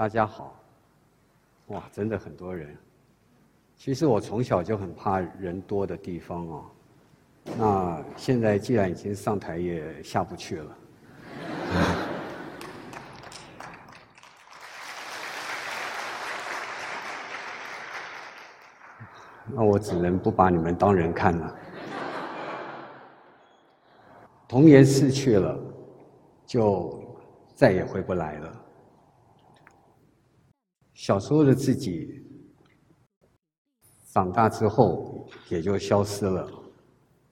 大家好。哇，真的很多人。其实我从小就很怕人多的地方哦。那现在既然已经上台，也下不去了。那我只能不把你们当人看了。童年逝去了，就再也回不来了。小时候的自己，长大之后也就消失了。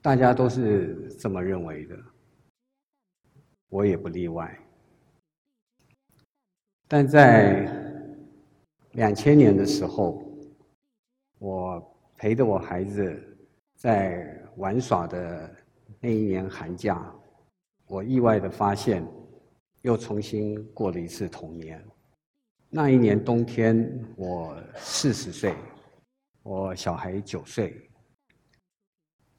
大家都是这么认为的，我也不例外。但在两千年的时候，我。陪着我孩子在玩耍的那一年寒假，我意外的发现，又重新过了一次童年。那一年冬天，我四十岁，我小孩九岁。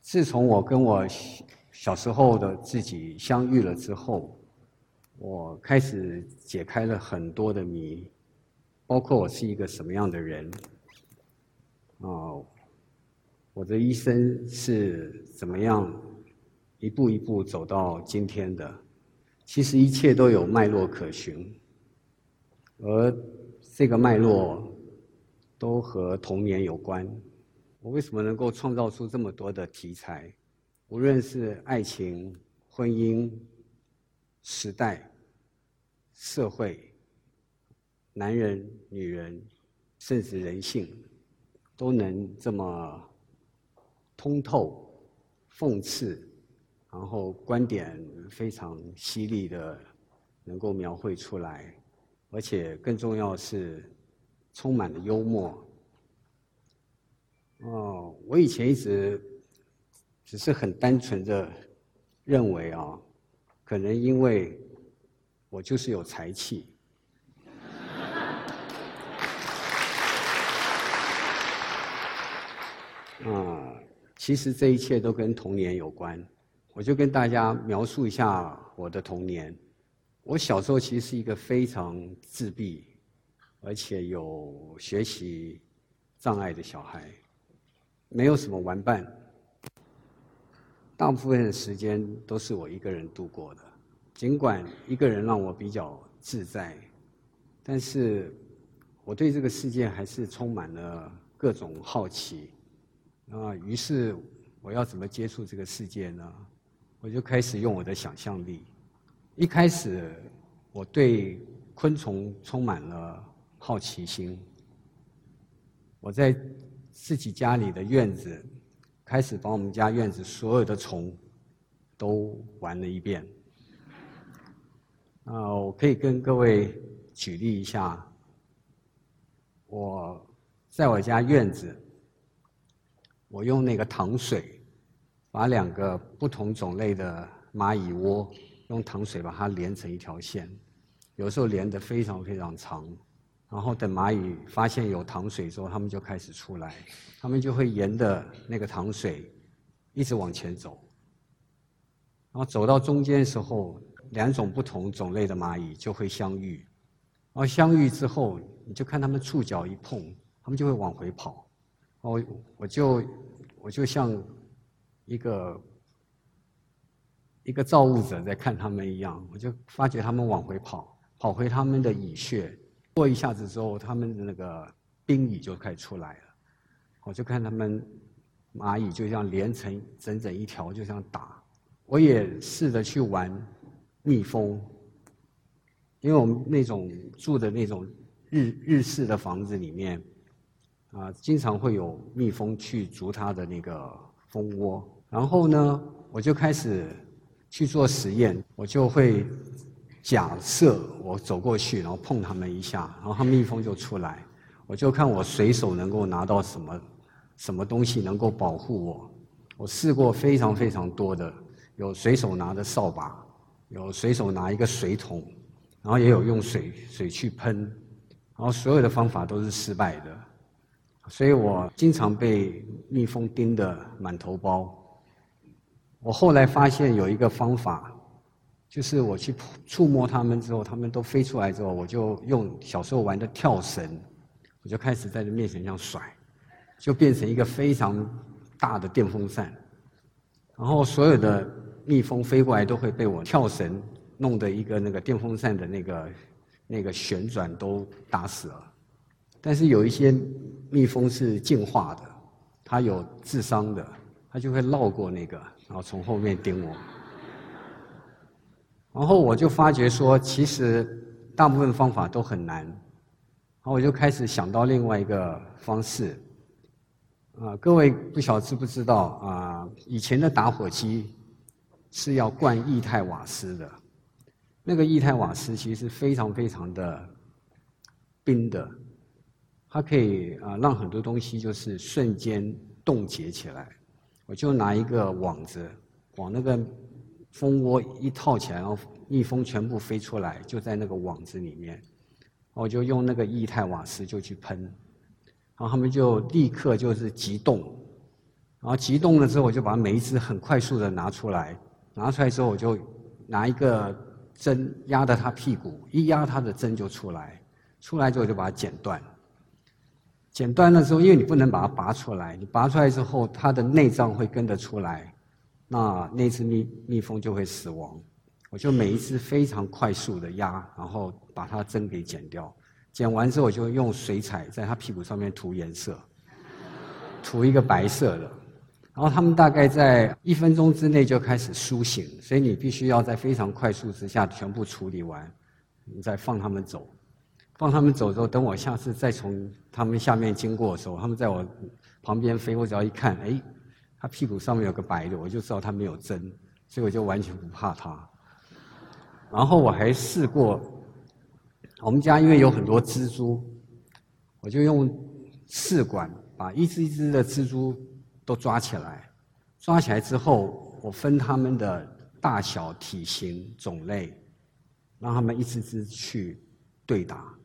自从我跟我小时候的自己相遇了之后，我开始解开了很多的谜，包括我是一个什么样的人，啊。我的一生是怎么样一步一步走到今天的？其实一切都有脉络可循，而这个脉络都和童年有关。我为什么能够创造出这么多的题材？无论是爱情、婚姻、时代、社会、男人、女人，甚至人性，都能这么。通透、讽刺，然后观点非常犀利的，能够描绘出来，而且更重要是充满了幽默。哦，我以前一直只是很单纯的认为啊，可能因为我就是有才气。啊。其实这一切都跟童年有关，我就跟大家描述一下我的童年。我小时候其实是一个非常自闭，而且有学习障碍的小孩，没有什么玩伴，大部分的时间都是我一个人度过的。尽管一个人让我比较自在，但是我对这个世界还是充满了各种好奇。啊，于是我要怎么接触这个世界呢？我就开始用我的想象力。一开始，我对昆虫充满了好奇心。我在自己家里的院子，开始把我们家院子所有的虫都玩了一遍。啊，我可以跟各位举例一下，我在我家院子。我用那个糖水，把两个不同种类的蚂蚁窝用糖水把它连成一条线，有时候连得非常非常长，然后等蚂蚁发现有糖水之后，它们就开始出来，它们就会沿着那个糖水一直往前走，然后走到中间的时候，两种不同种类的蚂蚁就会相遇，然后相遇之后，你就看它们触角一碰，它们就会往回跑。哦我就我就像一个一个造物者在看他们一样，我就发觉他们往回跑，跑回他们的蚁穴。过一下子之后，他们的那个兵蚁就开始出来了。我就看他们蚂蚁就像连成整整一条，就像打。我也试着去玩蜜蜂，因为我们那种住的那种日日式的房子里面。啊，经常会有蜜蜂去筑它的那个蜂窝，然后呢，我就开始去做实验，我就会假设我走过去，然后碰他们一下，然后它蜜蜂就出来，我就看我随手能够拿到什么什么东西能够保护我。我试过非常非常多的，有随手拿的扫把，有随手拿一个水桶，然后也有用水水去喷，然后所有的方法都是失败的。所以我经常被蜜蜂叮得满头包。我后来发现有一个方法，就是我去触摸它们之后，它们都飞出来之后，我就用小时候玩的跳绳，我就开始在这面前这样甩，就变成一个非常大的电风扇。然后所有的蜜蜂飞过来都会被我跳绳弄的一个那个电风扇的那个那个旋转都打死了。但是有一些蜜蜂是进化的，它有智商的，它就会绕过那个，然后从后面盯我。然后我就发觉说，其实大部分方法都很难，然后我就开始想到另外一个方式。啊，各位不晓知不知道啊？以前的打火机是要灌液态瓦斯的，那个液态瓦斯其实非常非常的冰的，它可以啊让很多东西就是瞬间冻结起来。我就拿一个网子往那个。蜂窝一套起来，然后蜜蜂全部飞出来，就在那个网子里面。我就用那个液态瓦斯就去喷，然后他们就立刻就是急冻，然后急冻了之后，我就把每一只很快速的拿出来，拿出来之后我就拿一个针压着它屁股，一压它的针就出来，出来之后就把它剪断。剪断了之后，因为你不能把它拔出来，你拔出来之后，它的内脏会跟着出来。那那只蜜蜜蜂就会死亡，我就每一只非常快速的压，然后把它针给剪掉，剪完之后我就用水彩在它屁股上面涂颜色，涂一个白色的，然后它们大概在一分钟之内就开始苏醒，所以你必须要在非常快速之下全部处理完，你再放它们走，放它们走之后，等我下次再从它们下面经过的时候，它们在我旁边飞，我只要一看，哎。它屁股上面有个白的，我就知道它没有针，所以我就完全不怕它。然后我还试过，我们家因为有很多蜘蛛，我就用试管把一只一只的蜘蛛都抓起来，抓起来之后，我分它们的大小、体型、种类，让它们一只只去对打。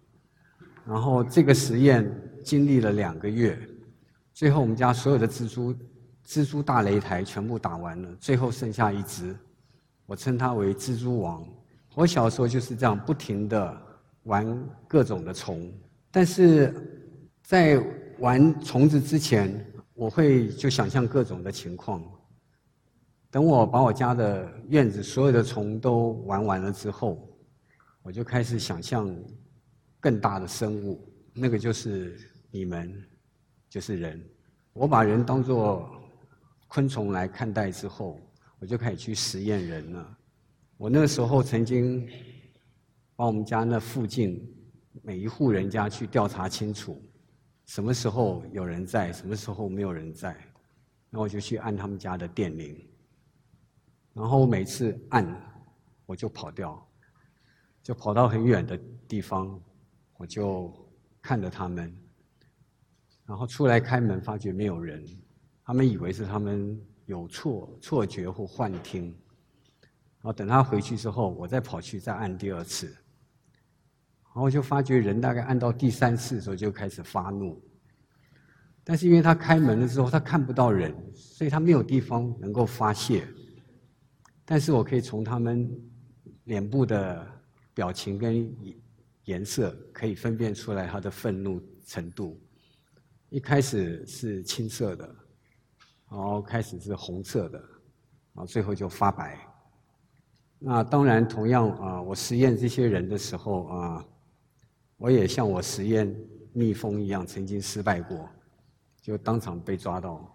然后这个实验经历了两个月，最后我们家所有的蜘蛛。蜘蛛大擂台全部打完了，最后剩下一只，我称它为蜘蛛王。我小时候就是这样不停的玩各种的虫，但是在玩虫子之前，我会就想象各种的情况。等我把我家的院子所有的虫都玩完了之后，我就开始想象更大的生物，那个就是你们，就是人。我把人当作。昆虫来看待之后，我就开始去实验人了。我那个时候曾经把我们家那附近每一户人家去调查清楚，什么时候有人在，什么时候没有人在，那我就去按他们家的电铃。然后每次按，我就跑掉，就跑到很远的地方，我就看着他们，然后出来开门，发觉没有人。他们以为是他们有错错觉或幻听，然后等他回去之后，我再跑去再按第二次，然后就发觉人大概按到第三次的时候就开始发怒，但是因为他开门了之后他看不到人，所以他没有地方能够发泄，但是我可以从他们脸部的表情跟颜色可以分辨出来他的愤怒程度，一开始是青色的。然后开始是红色的，然后最后就发白。那当然，同样啊，我实验这些人的时候啊，我也像我实验蜜蜂一样，曾经失败过，就当场被抓到。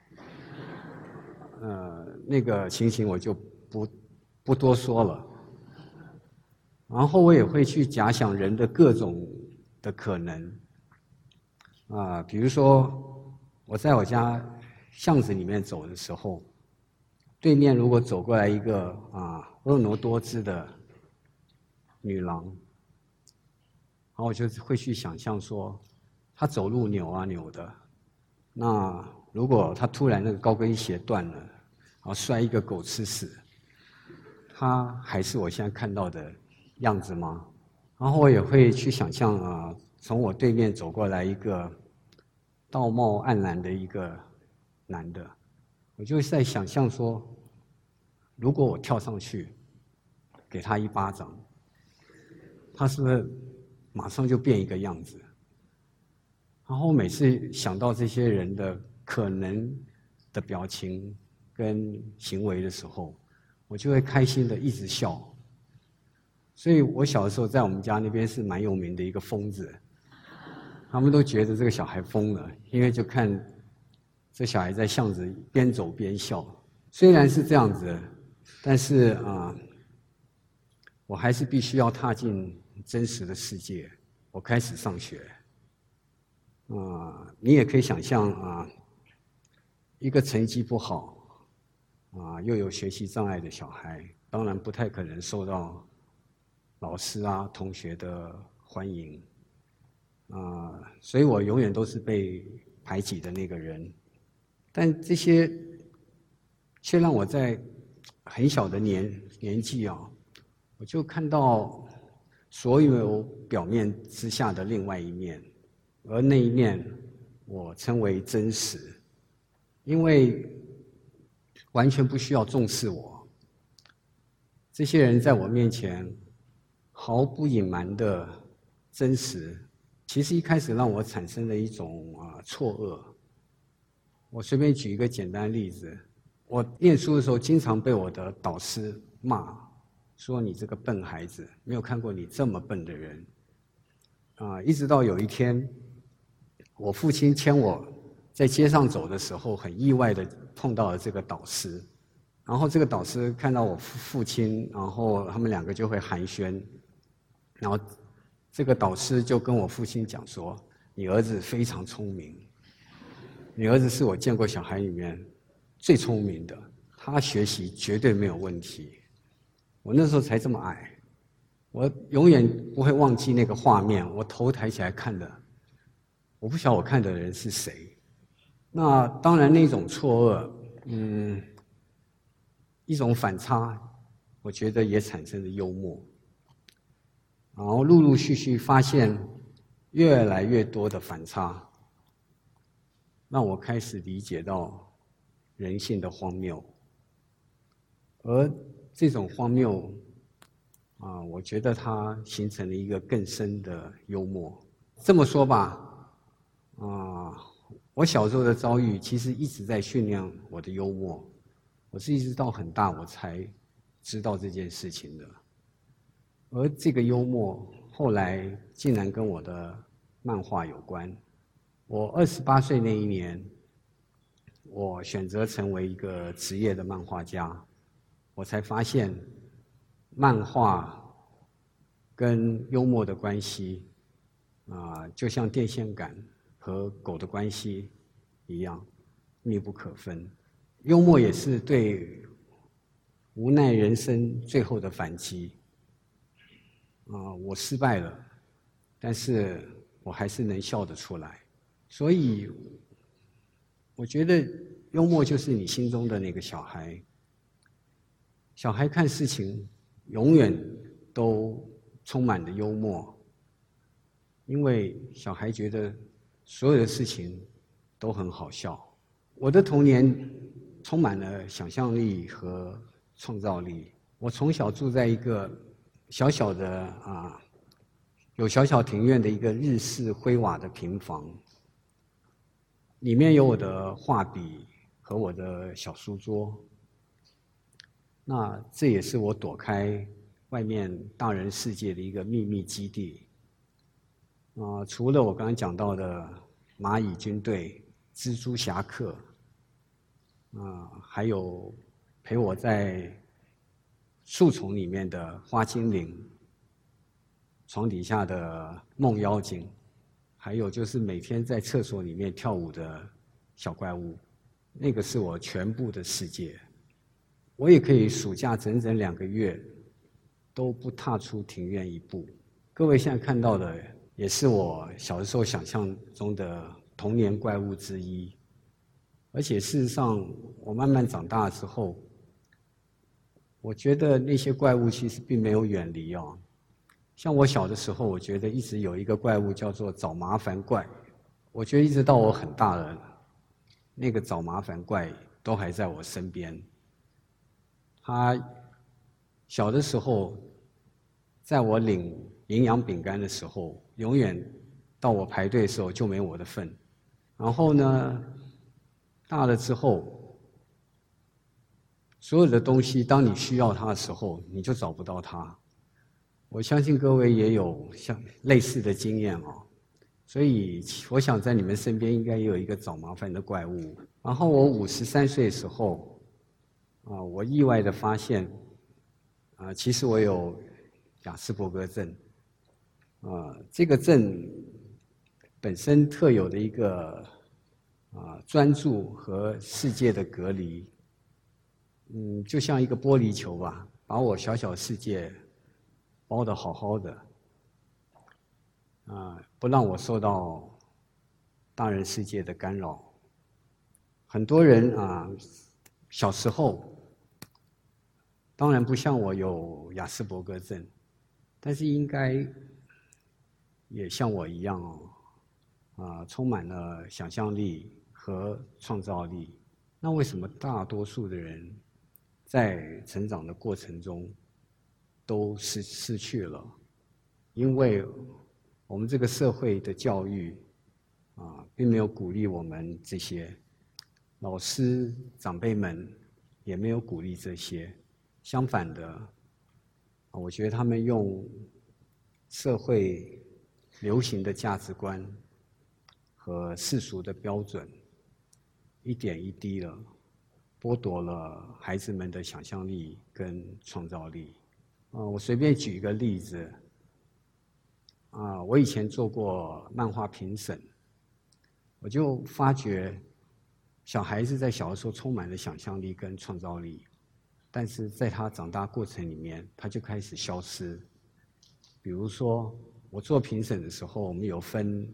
呃，那个情形我就不不多说了。然后我也会去假想人的各种的可能，啊，比如说我在我家。巷子里面走的时候，对面如果走过来一个啊婀娜多姿的女郎，然后我就会去想象说，她走路扭啊扭的，那如果她突然那个高跟鞋断了，然后摔一个狗吃屎，她还是我现在看到的样子吗？然后我也会去想象啊，从我对面走过来一个道貌岸然的一个。男的，我就在想象说，如果我跳上去，给他一巴掌，他是不是马上就变一个样子？然后每次想到这些人的可能的表情跟行为的时候，我就会开心的一直笑。所以我小的时候在我们家那边是蛮有名的一个疯子，他们都觉得这个小孩疯了，因为就看这小孩在巷子边走边笑。虽然是这样子，但是啊，我还是必须要踏进真实的世界。我开始上学，啊，你也可以想象啊，一个成绩不好，啊，又有学习障碍的小孩，当然不太可能受到老师啊、同学的欢迎，啊，所以我永远都是被排挤的那个人。但这些。却让我在很小的年年纪啊，我就看到所有表面之下的另外一面，而那一面我称为真实，因为完全不需要重视我。这些人在我面前毫不隐瞒的真实，其实一开始让我产生了一种啊错愕。我随便举一个简单例子。我念书的时候，经常被我的导师骂，说你这个笨孩子，没有看过你这么笨的人。啊，一直到有一天，我父亲牵我在街上走的时候，很意外的碰到了这个导师，然后这个导师看到我父父亲，然后他们两个就会寒暄，然后这个导师就跟我父亲讲说：“你儿子非常聪明，你儿子是我见过小孩里面。”最聪明的，他学习绝对没有问题。我那时候才这么矮，我永远不会忘记那个画面。我头抬起来看的，我不晓得我看的人是谁。那当然，那种错愕，嗯，一种反差，我觉得也产生了幽默。然后陆陆续续发现越来越多的反差，让我开始理解到。人性的荒谬，而这种荒谬，啊，我觉得它形成了一个更深的幽默。这么说吧，啊，我小时候的遭遇其实一直在训练我的幽默。我是一直到很大我才知道这件事情的，而这个幽默后来竟然跟我的漫画有关。我二十八岁那一年。我选择成为一个职业的漫画家，我才发现，漫画跟幽默的关系，啊，就像电线杆和狗的关系一样，密不可分。幽默也是对无奈人生最后的反击。啊，我失败了，但是我还是能笑得出来，所以。我觉得幽默就是你心中的那个小孩。小孩看事情永远都充满了幽默，因为小孩觉得所有的事情都很好笑。我的童年充满了想象力和创造力。我从小住在一个小小的啊，有小小庭院的一个日式灰瓦的平房。里面有我的画笔和我的小书桌，那这也是我躲开外面大人世界的一个秘密基地。啊，除了我刚刚讲到的蚂蚁军队、蜘蛛侠客，啊，还有陪我在树丛里面的花精灵、床底下的梦妖精。还有就是每天在厕所里面跳舞的小怪物，那个是我全部的世界。我也可以暑假整整两个月都不踏出庭院一步。各位现在看到的也是我小的时候想象中的童年怪物之一。而且事实上，我慢慢长大之后，我觉得那些怪物其实并没有远离哦。像我小的时候，我觉得一直有一个怪物叫做找麻烦怪。我觉得一直到我很大了，那个找麻烦怪都还在我身边。他小的时候，在我领营养饼干的时候，永远到我排队的时候就没我的份。然后呢，大了之后，所有的东西当你需要它的时候，你就找不到它。我相信各位也有像类似的经验哦。所以，我想在你们身边应该也有一个找麻烦的怪物。然后我五十三岁的时候，啊，我意外的发现，啊，其实我有雅斯伯格症，啊，这个症本身特有的一个啊专注和世界的隔离，嗯，就像一个玻璃球吧，把我小小世界包的好好的。啊，不让我受到大人世界的干扰。很多人啊，小时候当然不像我有雅斯伯格症，但是应该也像我一样哦，啊，充满了想象力和创造力。那为什么大多数的人在成长的过程中都失失去了？因为。我们这个社会的教育，啊，并没有鼓励我们这些老师长辈们，也没有鼓励这些。相反的，我觉得他们用社会流行的价值观和世俗的标准，一点一滴的剥夺了孩子们的想象力跟创造力。啊，我随便举一个例子。啊，我以前做过漫画评审，我就发觉，小孩子在小的时候充满了想象力跟创造力，但是在他长大过程里面，他就开始消失。比如说，我做评审的时候，我们有分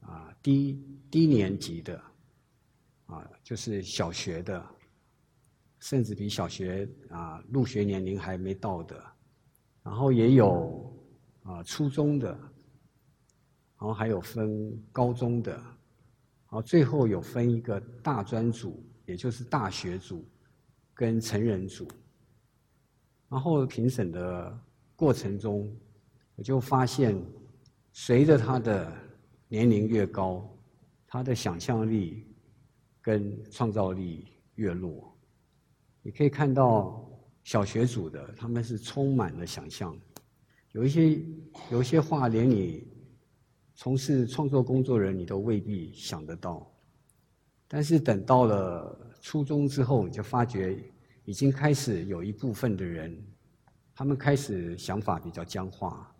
啊低低年级的，啊就是小学的，甚至比小学啊入学年龄还没到的，然后也有。啊，初中的，然后还有分高中的，然后最后有分一个大专组，也就是大学组，跟成人组。然后评审的过程中，我就发现，随着他的年龄越高，他的想象力跟创造力越弱。你可以看到小学组的，他们是充满了想象。有一些有一些话，连你从事创作工作人你都未必想得到。但是等到了初中之后，你就发觉已经开始有一部分的人，他们开始想法比较僵化。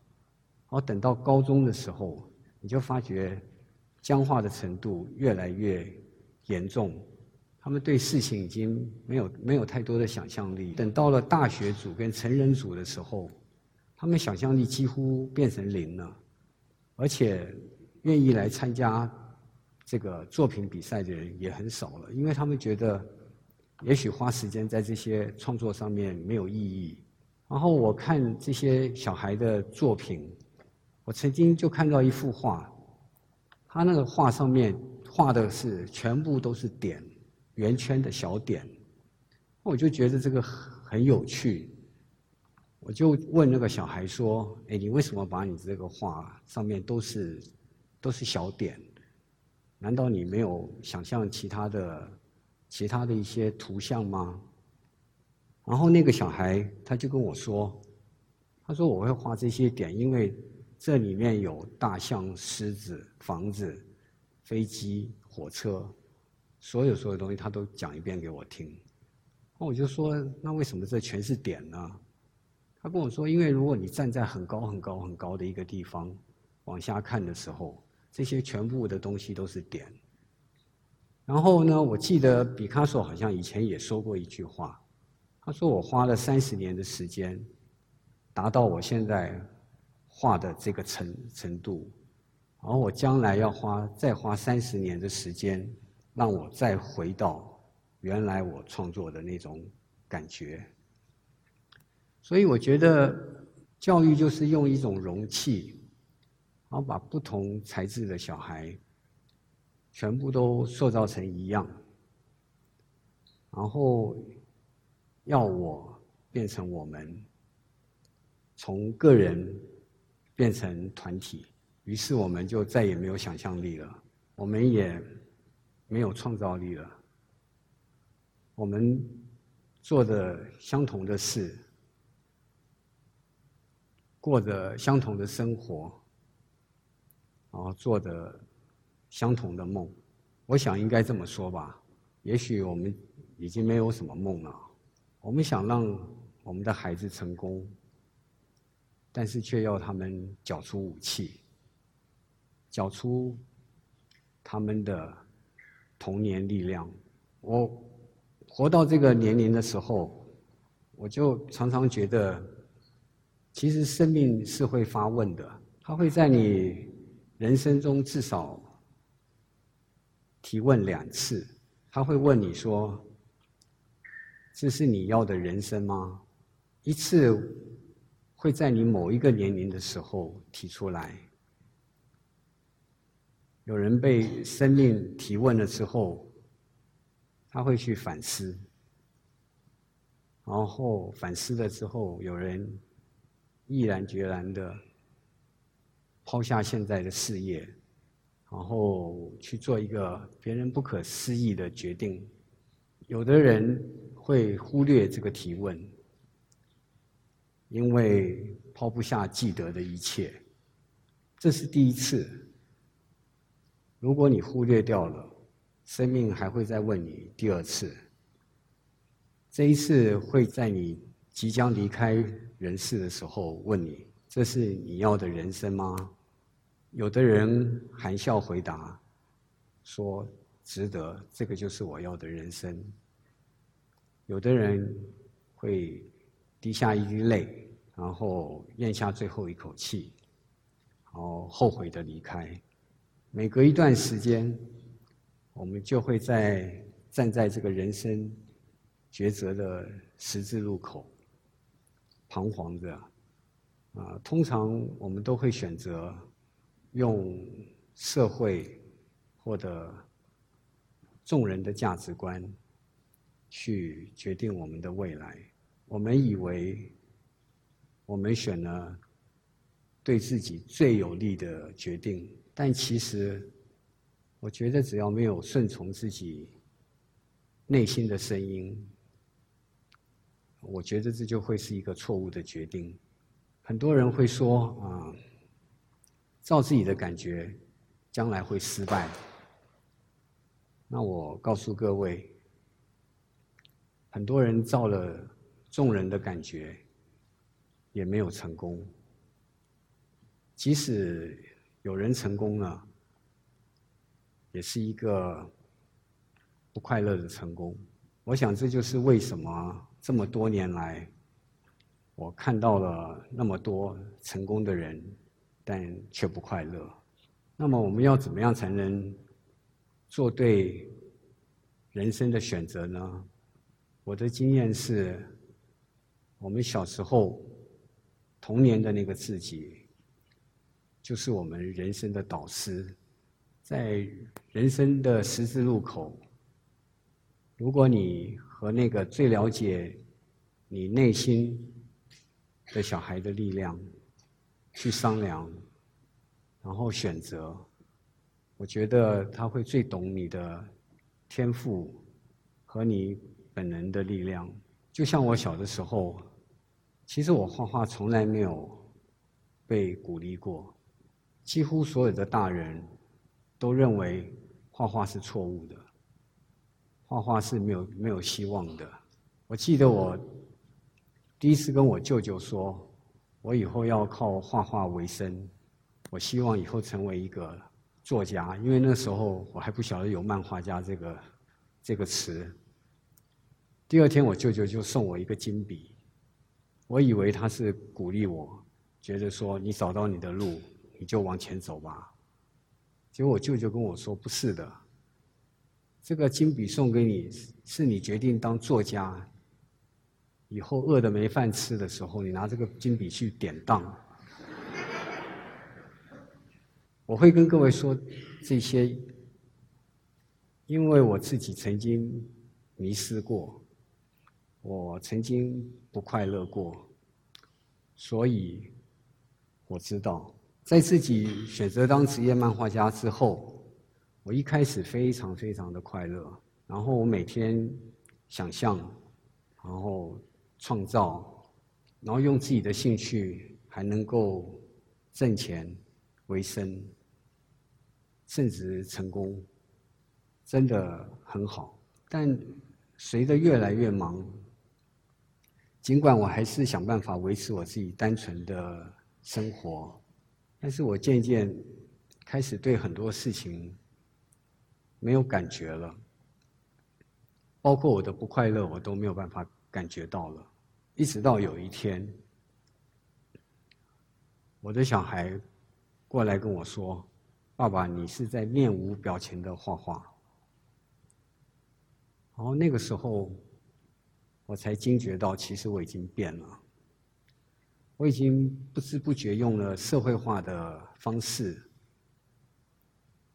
然后等到高中的时候，你就发觉僵化的程度越来越严重。他们对事情已经没有没有太多的想象力。等到了大学组跟成人组的时候。他们想象力几乎变成零了，而且愿意来参加这个作品比赛的人也很少了，因为他们觉得也许花时间在这些创作上面没有意义。然后我看这些小孩的作品，我曾经就看到一幅画，他那个画上面画的是全部都是点，圆圈的小点，我就觉得这个很有趣。我就问那个小孩说：“哎，你为什么把你这个画上面都是都是小点？难道你没有想象其他的其他的一些图像吗？”然后那个小孩他就跟我说：“他说我会画这些点，因为这里面有大象、狮子、房子、飞机、火车，所有所有东西他都讲一遍给我听。”那我就说：“那为什么这全是点呢？”他跟我说：“因为如果你站在很高很高很高的一个地方往下看的时候，这些全部的东西都是点。然后呢，我记得毕卡索好像以前也说过一句话，他说：‘我花了三十年的时间，达到我现在画的这个程程度，而我将来要花再花三十年的时间，让我再回到原来我创作的那种感觉。’”所以我觉得，教育就是用一种容器，然后把不同材质的小孩，全部都塑造成一样，然后要我变成我们，从个人变成团体，于是我们就再也没有想象力了，我们也没有创造力了。我们做的相同的事，过着相同的生活，然后做的相同的梦。我想应该这么说吧。也许我们已经没有什么梦了。我们想让我们的孩子成功，但是却要他们缴出武器，缴出他们的童年力量。我活到这个年龄的时候，我就常常觉得，其实生命是会发问的，它会在你人生中至少提问两次。他会问你说：“这是你要的人生吗？”一次会在你某一个年龄的时候提出来。有人被生命提问了之后，他会去反思，然后反思了之后，有人毅然决然的抛下现在的事业。然后去做一个别人不可思议的决定，有的人会忽略这个提问，因为抛不下记得的一切，这是第一次。如果你忽略掉了，生命还会再问你第二次。这一次会在你即将离开人世的时候问你：这是你要的人生吗？有的人含笑回答，说：“值得，这个就是我要的人生。”有的人会滴下一滴泪，然后咽下最后一口气，然后后悔的离开。每隔一段时间，我们就会在站在这个人生抉择的十字路口，彷徨着。啊，通常我们都会选择。用社会或者众人的价值观去决定我们的未来。我们以为我们选了对自己最有利的决定，但其实我觉得只要没有顺从自己内心的声音，我觉得这就会是一个错误的决定。很多人会说啊。照自己的感觉，将来会失败。那我告诉各位，很多人照了众人的感觉，也没有成功。即使有人成功了，也是一个不快乐的成功。我想这就是为什么这么多年来，我看到了那么多成功的人。但却不快乐。那么我们要怎么样才能做对人生的选择呢？我的经验是，我们小时候童年的那个自己，就是我们人生的导师。在人生的十字路口，如果你和那个最了解你内心的小孩的力量。去商量，然后选择。我觉得他会最懂你的天赋和你本能的力量。就像我小的时候，其实我画画从来没有被鼓励过，几乎所有的大人都认为画画是错误的，画画是没有没有希望的。我记得我第一次跟我舅舅说。我以后要靠画画为生，我希望以后成为一个作家，因为那时候我还不晓得有漫画家这个这个词。第二天，我舅舅就送我一个金笔，我以为他是鼓励我，觉得说你找到你的路，你就往前走吧。结果我舅舅跟我说：“不是的，这个金笔送给你，是你决定当作家。”以后饿的没饭吃的时候，你拿这个金笔去典当。我会跟各位说这些，因为我自己曾经迷失过，我曾经不快乐过，所以我知道，在自己选择当职业漫画家之后，我一开始非常非常的快乐。然后我每天想象，然后创造，然后用自己的兴趣还能够挣钱为生，甚至成功，真的很好。但随着越来越忙，尽管我还是想办法维持我自己单纯的生活，但是我渐渐开始对很多事情没有感觉了，包括我的不快乐，我都没有办法感觉到了。一直到有一天，我的小孩过来跟我说：“爸爸，你是在面无表情的画画。”然后那个时候，我才惊觉到，其实我已经变了。我已经不知不觉用了社会化的方式，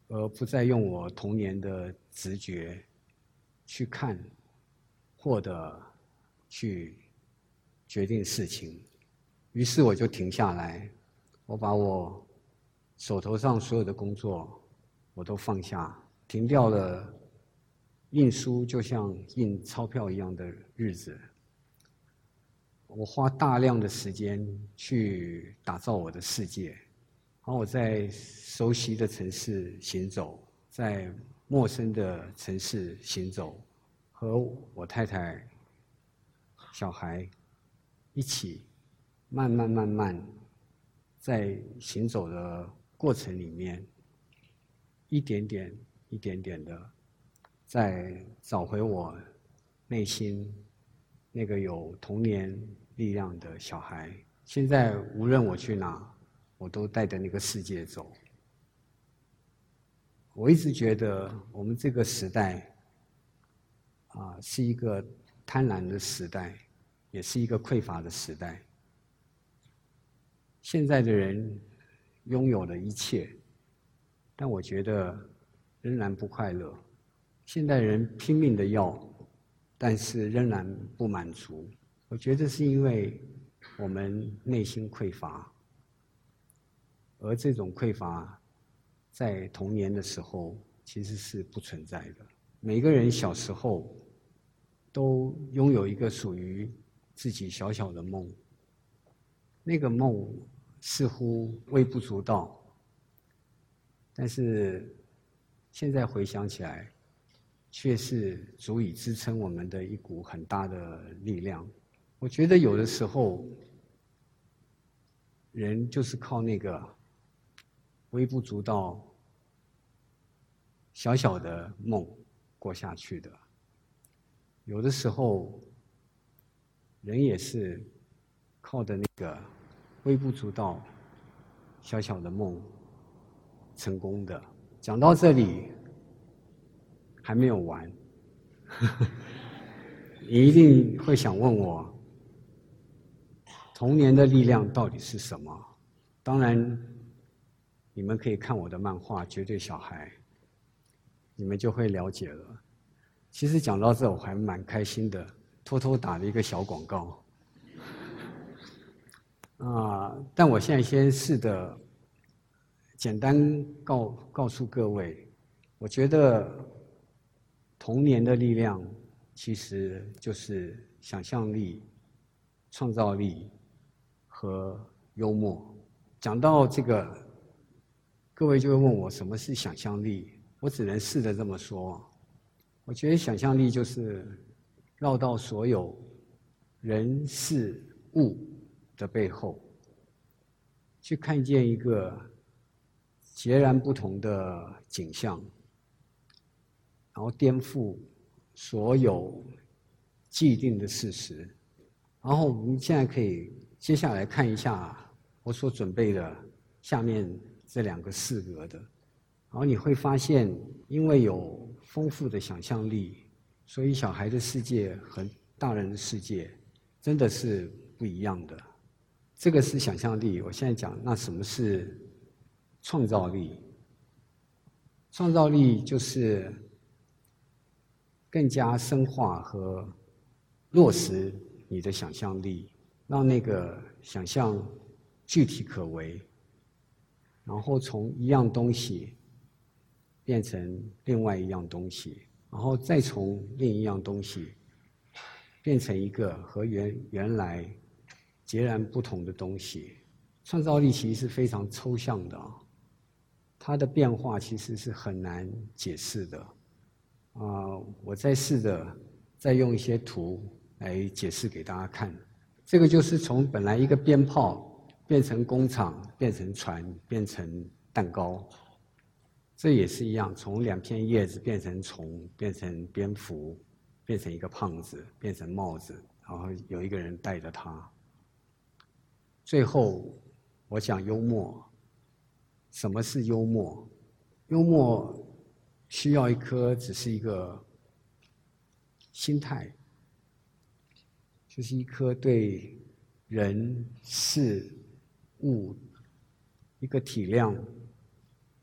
而不再用我童年的直觉去看，或者去决定事情。于是我就停下来，我把我手头上所有的工作我都放下，停掉了。印书就像印钞票一样的日子，我花大量的时间去打造我的世界，然后我在熟悉的城市行走，在陌生的城市行走，和我太太、小孩一起，慢慢慢慢，在行走的过程里面，一点点、一点点的。在找回我内心那个有童年力量的小孩。现在无论我去哪，我都带着那个世界走。我一直觉得我们这个时代啊，是一个贪婪的时代，也是一个匮乏的时代。现在的人拥有了一切，但我觉得仍然不快乐。现代人拼命的要，但是仍然不满足。我觉得是因为我们内心匮乏，而这种匮乏在童年的时候其实是不存在的。每个人小时候都拥有一个属于自己小小的梦，那个梦似乎微不足道，但是现在回想起来。却是足以支撑我们的一股很大的力量。我觉得有的时候，人就是靠那个微不足道、小小的梦过下去的。有的时候，人也是靠着那个微不足道、小小的梦成功的。讲到这里。还没有完，你一定会想问我，童年的力量到底是什么？当然，你们可以看我的漫画《绝对小孩》，你们就会了解了。其实讲到这，我还蛮开心的，偷偷打了一个小广告。啊，但我现在先试着简单告告诉各位，我觉得。童年的力量，其实就是想象力、创造力和幽默。讲到这个，各位就会问我什么是想象力？我只能试着这么说。我觉得想象力就是绕到所有人事物的背后，去看见一个截然不同的景象。然后颠覆所有既定的事实，然后我们现在可以接下来看一下我所准备的下面这两个四格的，然后你会发现，因为有丰富的想象力，所以小孩的世界和大人的世界真的是不一样的。这个是想象力，我现在讲，那什么是创造力？创造力就是。更加深化和落实你的想象力，让那个想象具体可为，然后从一样东西变成另外一样东西，然后再从另一样东西变成一个和原原来截然不同的东西。创造力其实是非常抽象的，它的变化其实是很难解释的。啊，我再试着再用一些图来解释给大家看。这个就是从本来一个鞭炮变成工厂，变成船，变成蛋糕。这也是一样，从两片叶子变成虫，变成蝙蝠，变成一个胖子，变成帽子，然后有一个人戴着它。最后。我讲幽默，什么是幽默？幽默需要一颗，只是一个心态，就是一颗对人事物一个体谅、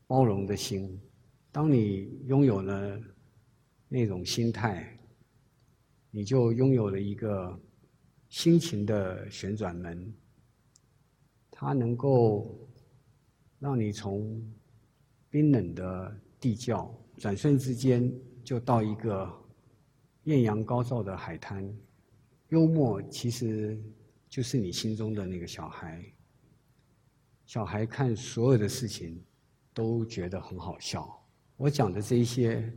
包容的心。当你拥有了那种心态，你就拥有了一个心情的旋转门。它能够让你从冰冷的地窖，转瞬之间就到一个艳阳高照的海滩。幽默其实就是你心中的那个小孩。小孩看所有的事情都觉得很好笑。我讲的这一些，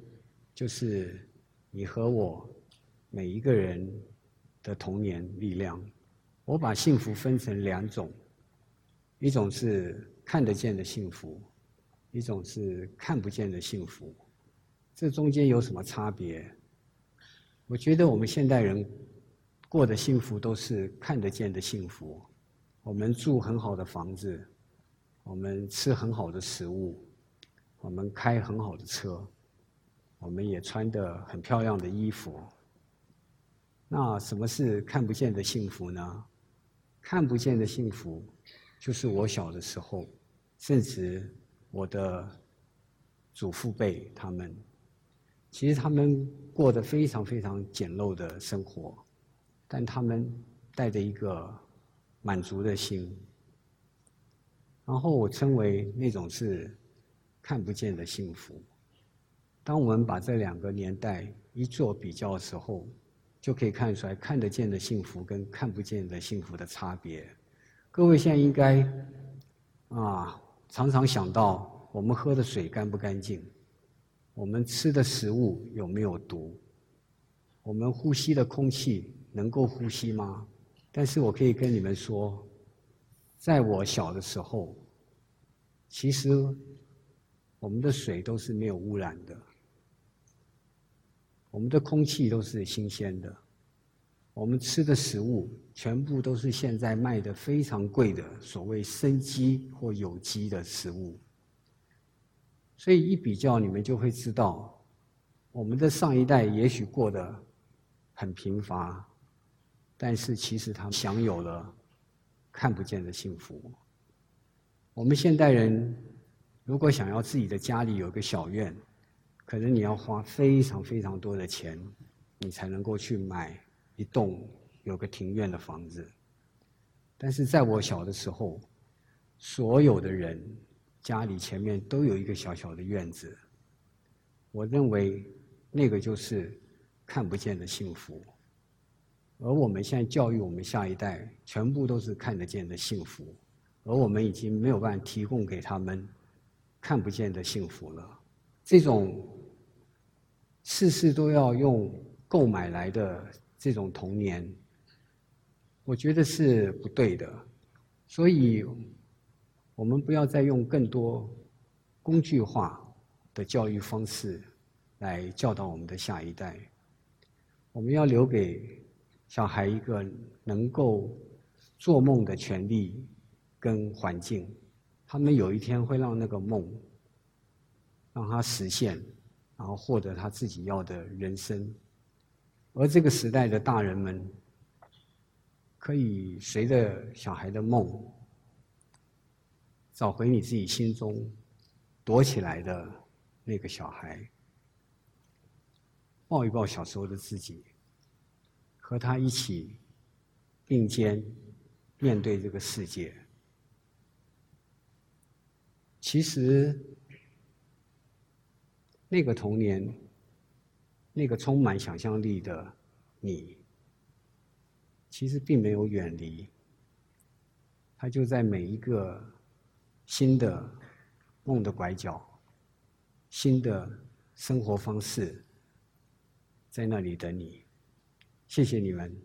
就是你和我每一个人的童年力量。我把幸福分成两种。一种是看得见的幸福，一种是看不见的幸福，这中间有什么差别？我觉得我们现代人过的幸福都是看得见的幸福，我们住很好的房子，我们吃很好的食物，我们开很好的车，我们也穿的很漂亮的衣服。那什么是看不见的幸福呢？看不见的幸福。就是我小的时候，甚至我的祖父辈他们，其实他们过得非常非常简陋的生活，但他们带着一个满足的心。然后我称为那种是看不见的幸福。当我们把这两个年代一做比较的时候，就可以看出来看得见的幸福跟看不见的幸福的差别。各位现在应该啊，常常想到我们喝的水干不干净，我们吃的食物有没有毒，我们呼吸的空气能够呼吸吗？但是我可以跟你们说，在我小的时候，其实我们的水都是没有污染的，我们的空气都是新鲜的。我们吃的食物全部都是现在卖的非常贵的所谓生机或有机的食物，所以一比较，你们就会知道，我们的上一代也许过得很贫乏，但是其实他们享有了看不见的幸福。我们现代人如果想要自己的家里有个小院，可能你要花非常非常多的钱，你才能够去买。一栋有个庭院的房子，但是在我小的时候，所有的人家里前面都有一个小小的院子。我认为那个就是看不见的幸福，而我们现在教育我们下一代，全部都是看得见的幸福，而我们已经没有办法提供给他们看不见的幸福了。这种事事都要用购买来的。这种童年，我觉得是不对的，所以，我们不要再用更多工具化的教育方式来教导我们的下一代。我们要留给小孩一个能够做梦的权利跟环境，他们有一天会让那个梦让他实现，然后获得他自己要的人生。而这个时代的大人们，可以随着小孩的梦，找回你自己心中躲起来的那个小孩，抱一抱小时候的自己，和他一起并肩面对这个世界。其实，那个童年，那个充满想象力的你，其实并没有远离，他就在每一个新的梦的拐角，新的生活方式，在那里等你。谢谢你们。